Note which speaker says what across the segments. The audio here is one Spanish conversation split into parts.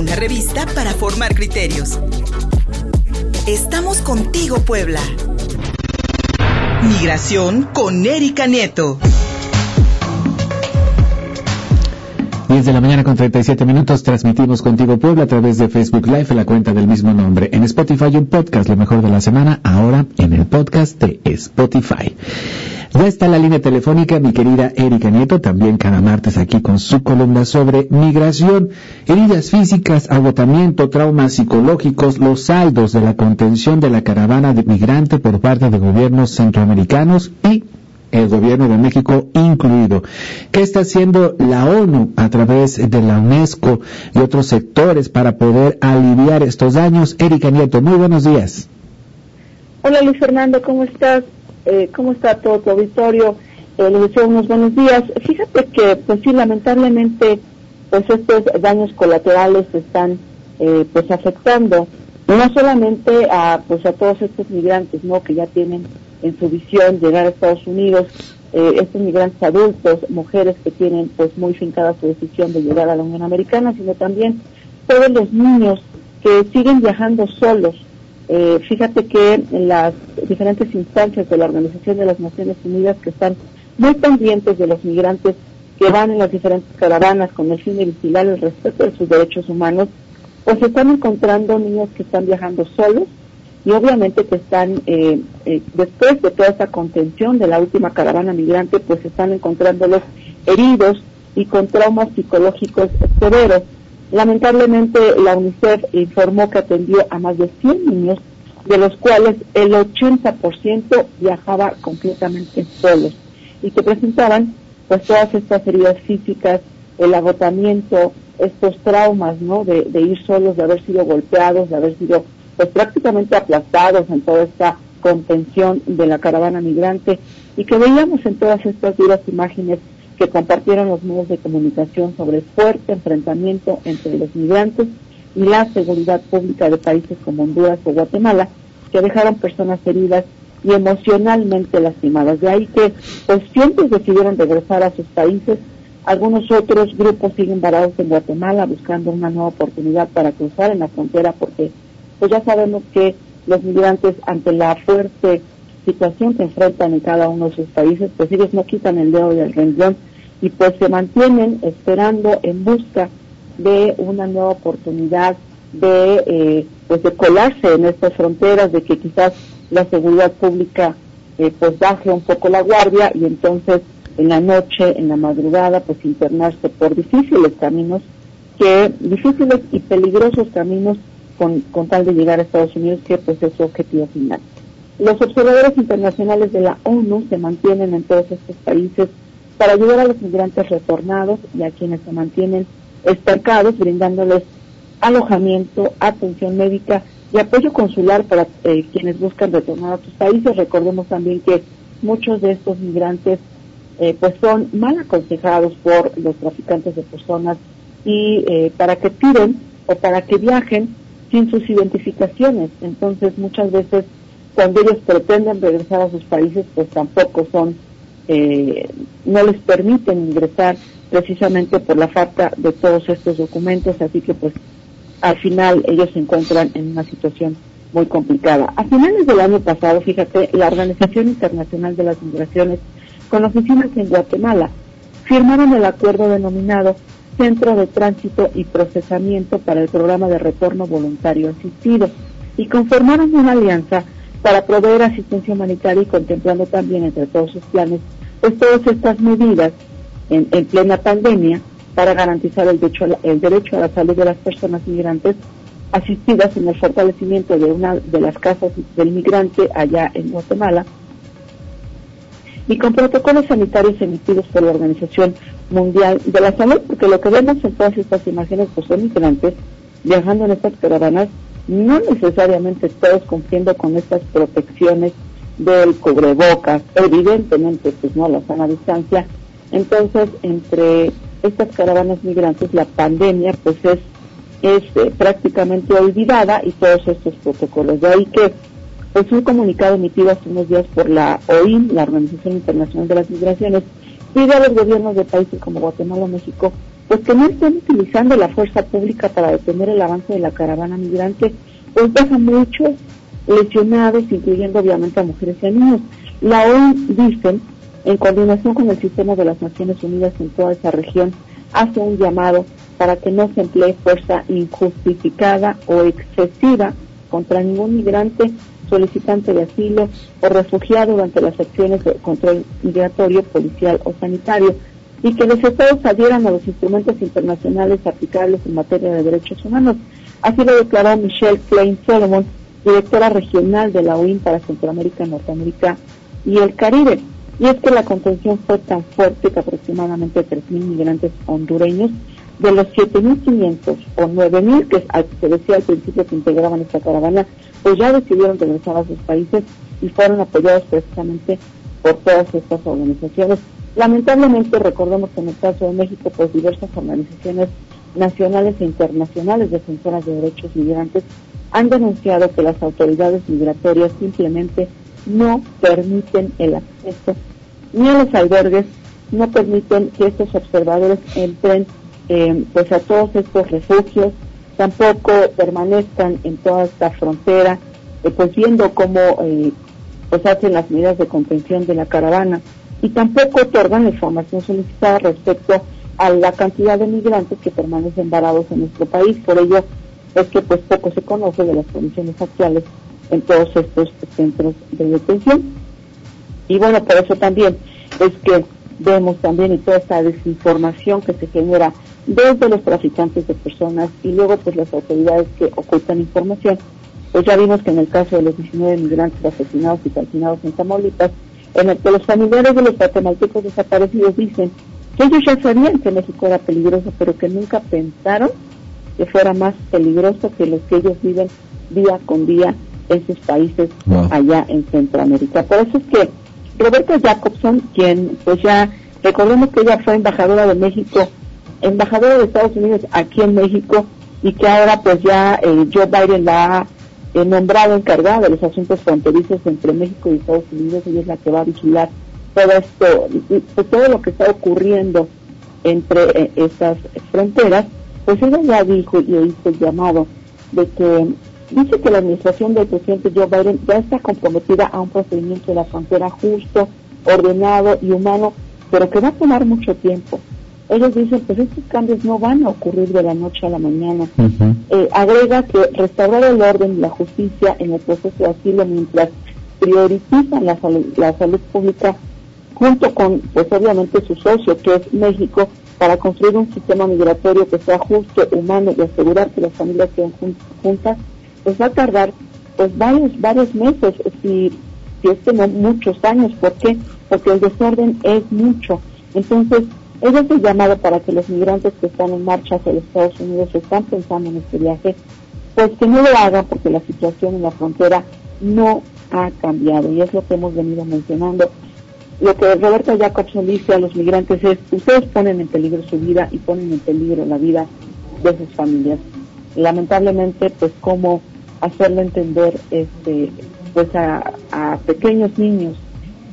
Speaker 1: una revista para formar criterios. Estamos contigo, Puebla. Migración con Erika Nieto.
Speaker 2: 10 de la mañana con 37 minutos transmitimos contigo Puebla a través de Facebook Live en la cuenta del mismo nombre. En Spotify un podcast, lo mejor de la semana, ahora en el podcast de Spotify. Ya está la línea telefónica mi querida Erika Nieto, también cada martes aquí con su columna sobre migración, heridas físicas, agotamiento, traumas psicológicos, los saldos de la contención de la caravana de migrante por parte de gobiernos centroamericanos y el gobierno de México incluido. ¿Qué está haciendo la ONU a través de la UNESCO y otros sectores para poder aliviar estos daños? Erika Nieto, muy buenos días.
Speaker 3: Hola Luis Fernando, ¿cómo estás? Eh, ¿Cómo está todo tu auditorio? Eh, les deseo unos buenos días. Fíjate que, pues sí, lamentablemente, pues estos daños colaterales están, eh, pues afectando no solamente a, pues a todos estos migrantes, ¿no? Que ya tienen en su visión llegar a Estados Unidos, eh, estos migrantes adultos, mujeres que tienen pues muy fincada su decisión de llegar a la Unión Americana, sino también todos los niños que siguen viajando solos. Eh, fíjate que las diferentes instancias de la Organización de las Naciones Unidas que están muy pendientes de los migrantes que van en las diferentes caravanas con el fin de vigilar el respeto de sus derechos humanos, pues están encontrando niños que están viajando solos, y obviamente que están, eh, eh, después de toda esta contención de la última caravana migrante, pues están encontrándolos heridos y con traumas psicológicos severos. Lamentablemente la UNICEF informó que atendió a más de 100 niños, de los cuales el 80% viajaba completamente solos y que presentaban pues todas estas heridas físicas, el agotamiento, estos traumas, ¿no? De, ir solos, de haber sido golpeados, de haber sido pues prácticamente aplastados en toda esta contención de la caravana migrante y que veíamos en todas estas duras imágenes que compartieron los medios de comunicación sobre el fuerte enfrentamiento entre los migrantes y la seguridad pública de países como Honduras o Guatemala, que dejaron personas heridas y emocionalmente lastimadas. De ahí que pues siempre decidieron regresar a sus países. Algunos otros grupos siguen varados en Guatemala buscando una nueva oportunidad para cruzar en la frontera porque pues ya sabemos que los migrantes ante la fuerte situación que enfrentan en cada uno de sus países, pues ellos no quitan el dedo del renglón y pues se mantienen esperando en busca de una nueva oportunidad de eh, pues de colarse en estas fronteras, de que quizás la seguridad pública eh, pues baje un poco la guardia y entonces en la noche, en la madrugada, pues internarse por difíciles caminos, que difíciles y peligrosos caminos con, tal de llegar a Estados Unidos, que pues es su objetivo final. Los observadores internacionales de la ONU se mantienen en todos estos países para ayudar a los migrantes retornados y a quienes se mantienen estancados, brindándoles alojamiento, atención médica y apoyo consular para eh, quienes buscan retornar a sus países. Recordemos también que muchos de estos migrantes eh, pues son mal aconsejados por los traficantes de personas y eh, para que tiren o para que viajen sin sus identificaciones. Entonces, muchas veces, cuando ellos pretenden regresar a sus países, pues tampoco son, eh, no les permiten ingresar precisamente por la falta de todos estos documentos. Así que, pues, al final ellos se encuentran en una situación muy complicada. A finales del año pasado, fíjate, la Organización Internacional de las Migraciones, con oficinas en Guatemala, firmaron el acuerdo denominado Centro de Tránsito y Procesamiento para el Programa de Retorno Voluntario Asistido y conformaron una alianza para proveer asistencia humanitaria y contemplando también entre todos sus planes pues todas estas medidas en, plena pandemia para garantizar el derecho, a el derecho a la salud de las personas migrantes asistidas en el fortalecimiento de una de las casas del migrante allá en Guatemala y con protocolos sanitarios emitidos por la Organización Mundial de la Salud, porque lo que vemos en todas estas imágenes pues son migrantes viajando en estas caravanas, no necesariamente todos cumpliendo con estas protecciones del cubrebocas, evidentemente pues no la sana distancia, entonces entre estas caravanas migrantes la pandemia pues es es eh, prácticamente olvidada y todos estos protocolos. De ahí que pues un comunicado emitido hace unos días por la OIM, la Organización Internacional de las Migraciones, pide a los gobiernos de países como Guatemala México pues que no estén utilizando la fuerza pública para detener el avance de la caravana migrante, pues deja muchos lesionados, incluyendo obviamente a mujeres y a niños. La ONU, dicen, en coordinación con el sistema de las Naciones Unidas en toda esa región, hace un llamado para que no se emplee fuerza injustificada o excesiva contra ningún migrante, solicitante de asilo o refugiado durante las acciones de control migratorio, policial o sanitario y que los estados adhieran a los instrumentos internacionales aplicables en materia de derechos humanos. Así lo declaró Michelle Klein Solomon, directora regional de la OIM para Centroamérica, Norteamérica y el Caribe. Y es que la contención fue tan fuerte que aproximadamente 3.000 migrantes hondureños de los 7.500 o 9.000 que se decía al principio que integraban esta caravana, pues ya decidieron regresar a sus países y fueron apoyados precisamente por todas estas organizaciones. Lamentablemente, recordemos que en el caso de México, pues diversas organizaciones nacionales e internacionales defensoras de derechos migrantes han denunciado que las autoridades migratorias simplemente no permiten el acceso ni a los albergues, no permiten que estos observadores entren eh, pues a todos estos refugios, tampoco permanezcan en toda esta frontera, eh, pues viendo cómo eh, pues hacen las medidas de contención de la caravana y tampoco otorgan la información solicitada respecto a la cantidad de migrantes que permanecen varados en nuestro país. Por ello es que pues poco se conoce de las condiciones actuales en todos estos centros de detención. Y bueno, por eso también es que vemos también y toda esta desinformación que se genera desde los traficantes de personas y luego pues las autoridades que ocultan información. Pues ya vimos que en el caso de los 19 migrantes asesinados y calcinados en Tamaulipas, en el que los familiares de los guatemaltecos desaparecidos dicen que ellos ya sabían que México era peligroso, pero que nunca pensaron que fuera más peligroso que los que ellos viven día con día en sus países allá en Centroamérica. Por eso es que Roberta Jacobson, quien pues ya recordemos que ella fue embajadora de México, embajadora de Estados Unidos aquí en México y que ahora pues ya eh, Joe Biden la ha eh, nombrado encargada de los asuntos fronterizos entre México y Estados Unidos, ella es la que va a vigilar todo esto, todo lo que está ocurriendo entre eh, esas fronteras, pues ella ya dijo y hizo el llamado de que dice que la administración del presidente Joe Biden ya está comprometida a un procedimiento de la frontera justo, ordenado y humano, pero que va a tomar mucho tiempo. Ellos dicen, pues estos cambios no van a ocurrir de la noche a la mañana. Eh, agrega que restaurar el orden y la justicia en el proceso de asilo mientras priorizan la salud, la salud pública junto con, pues obviamente, su socio, que es México, para construir un sistema migratorio que sea justo, humano y asegurar que las familias queden juntas, pues va a tardar pues varios, varios meses, si, si es que no muchos años. ¿Por qué? Porque el desorden es mucho. Entonces, es el llamado para que los migrantes que están en marcha hacia los Estados Unidos están pensando en este viaje, pues que no lo hagan porque la situación en la frontera no ha cambiado y es lo que hemos venido mencionando. Lo que Roberto Jacobson dice a los migrantes es, ustedes ponen en peligro su vida y ponen en peligro la vida de sus familias. Lamentablemente, pues cómo hacerle entender este pues a, pequeños niños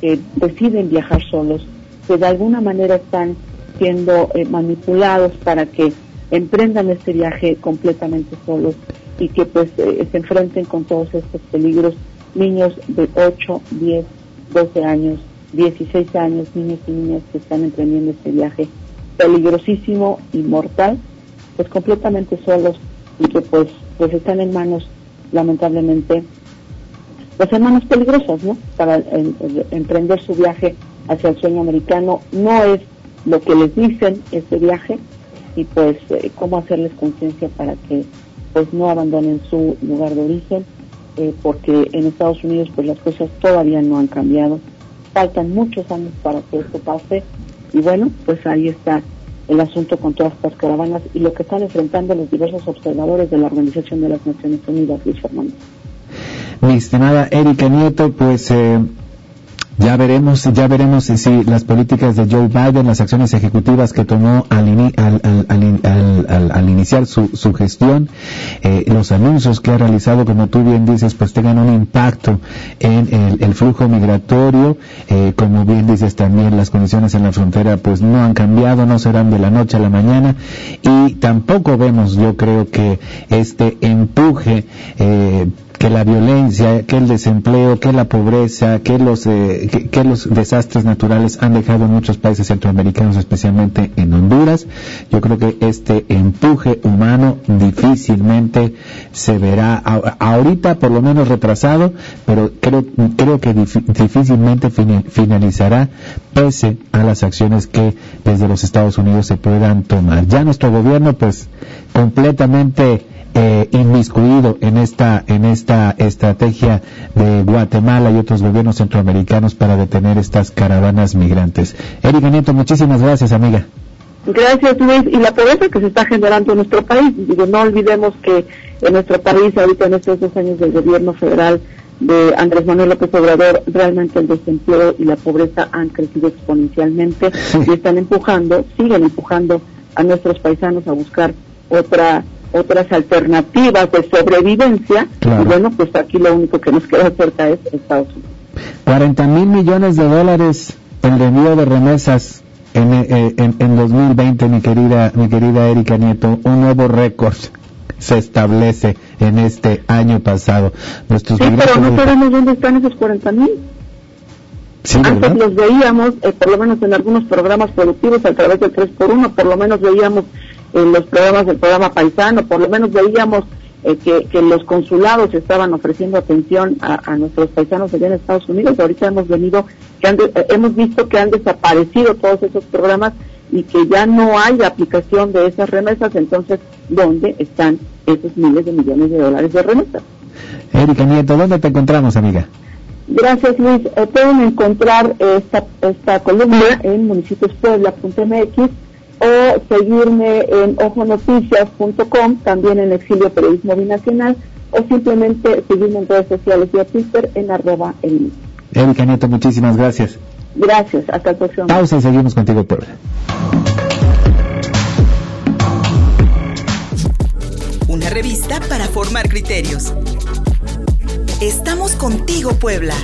Speaker 3: que deciden viajar solos, que de alguna manera están siendo eh, manipulados para que emprendan este viaje completamente solos y que pues eh, se enfrenten con todos estos peligros niños de 8, 10, 12 años, 16 años, niños y niñas que están emprendiendo este viaje peligrosísimo y mortal, pues completamente solos y que pues pues están en manos lamentablemente pues en manos peligrosas, ¿no? Para emprender su viaje hacia el sueño americano no es lo que les dicen ese viaje y pues eh, cómo hacerles conciencia para que pues no abandonen su lugar de origen eh, porque en Estados Unidos pues las cosas todavía no han cambiado. Faltan muchos años para que esto pase y bueno pues ahí está el asunto con todas estas caravanas y lo que están enfrentando los diversos observadores de la Organización de las Naciones Unidas Luis Fernando.
Speaker 2: Mi estimada Erika Nieto pues eh Ya veremos, ya veremos si las políticas de Joe Biden, las acciones ejecutivas que tomó al, iniciar su, gestión, eh, los anuncios que ha realizado, como tú bien dices, pues tengan un impacto en el, flujo migratorio. Eh, como bien dices también, las condiciones en la frontera pues no han cambiado, no serán de la noche a la mañana y tampoco vemos, yo creo que este empuje eh, que la violencia, que el desempleo, que la pobreza, que los, eh, que, los desastres naturales han dejado en muchos países centroamericanos, especialmente en Honduras. Yo creo que este empuje humano difícilmente se verá, ahorita por lo menos retrasado, pero creo, creo que difícilmente finalizará pese a las acciones que desde los Estados Unidos se puedan tomar. Ya nuestro gobierno pues completamente eh, inmiscuido en esta, en esta estrategia de Guatemala y otros gobiernos centroamericanos para detener estas caravanas migrantes. Erika Nieto, muchísimas gracias, amiga.
Speaker 3: Gracias, Luis. Y la pobreza que se está generando en nuestro país, digo, no olvidemos que en nuestro país, ahorita en estos dos años del gobierno federal de Andrés Manuel López Obrador, realmente el desempleo y la pobreza han crecido exponencialmente y están empujando, siguen empujando a nuestros paisanos a buscar otra otras alternativas de sobrevivencia. Y bueno, pues aquí lo único que nos queda cerca es Estados Unidos.
Speaker 2: 40 mil millones de dólares en envío de remesas en, eh, en, en, 2020, mi querida, mi querida Erika Nieto, un nuevo récord se establece en este año pasado.
Speaker 3: Nuestros sí, pero no sabemos dónde están esos 40 mil. Antes los veíamos, eh, por lo menos en algunos programas productivos a través del 3x1, por lo menos veíamos en los programas del programa Paisano, por lo menos veíamos eh, que, los consulados estaban ofreciendo atención a, nuestros paisanos allá en Estados Unidos. Ahorita hemos venido, que eh, hemos visto que han desaparecido todos esos programas y que ya no hay aplicación de esas remesas. Entonces, ¿dónde están esos miles de millones de dólares de remesas?
Speaker 2: Erika Nieto, ¿dónde te encontramos, amiga?
Speaker 3: Gracias, Luis. Eh, pueden encontrar esta, esta columna en municipiospuebla.mx o seguirme en ojonoticias.com, también en Exilio Periodismo Binacional, o simplemente seguirme en redes sociales y a Twitter en arroba el
Speaker 2: Erika Nieto, muchísimas gracias.
Speaker 3: Gracias, hasta el próximo.
Speaker 2: Pausa y seguimos contigo, Puebla.
Speaker 1: Una revista para formar criterios. Estamos contigo, Puebla.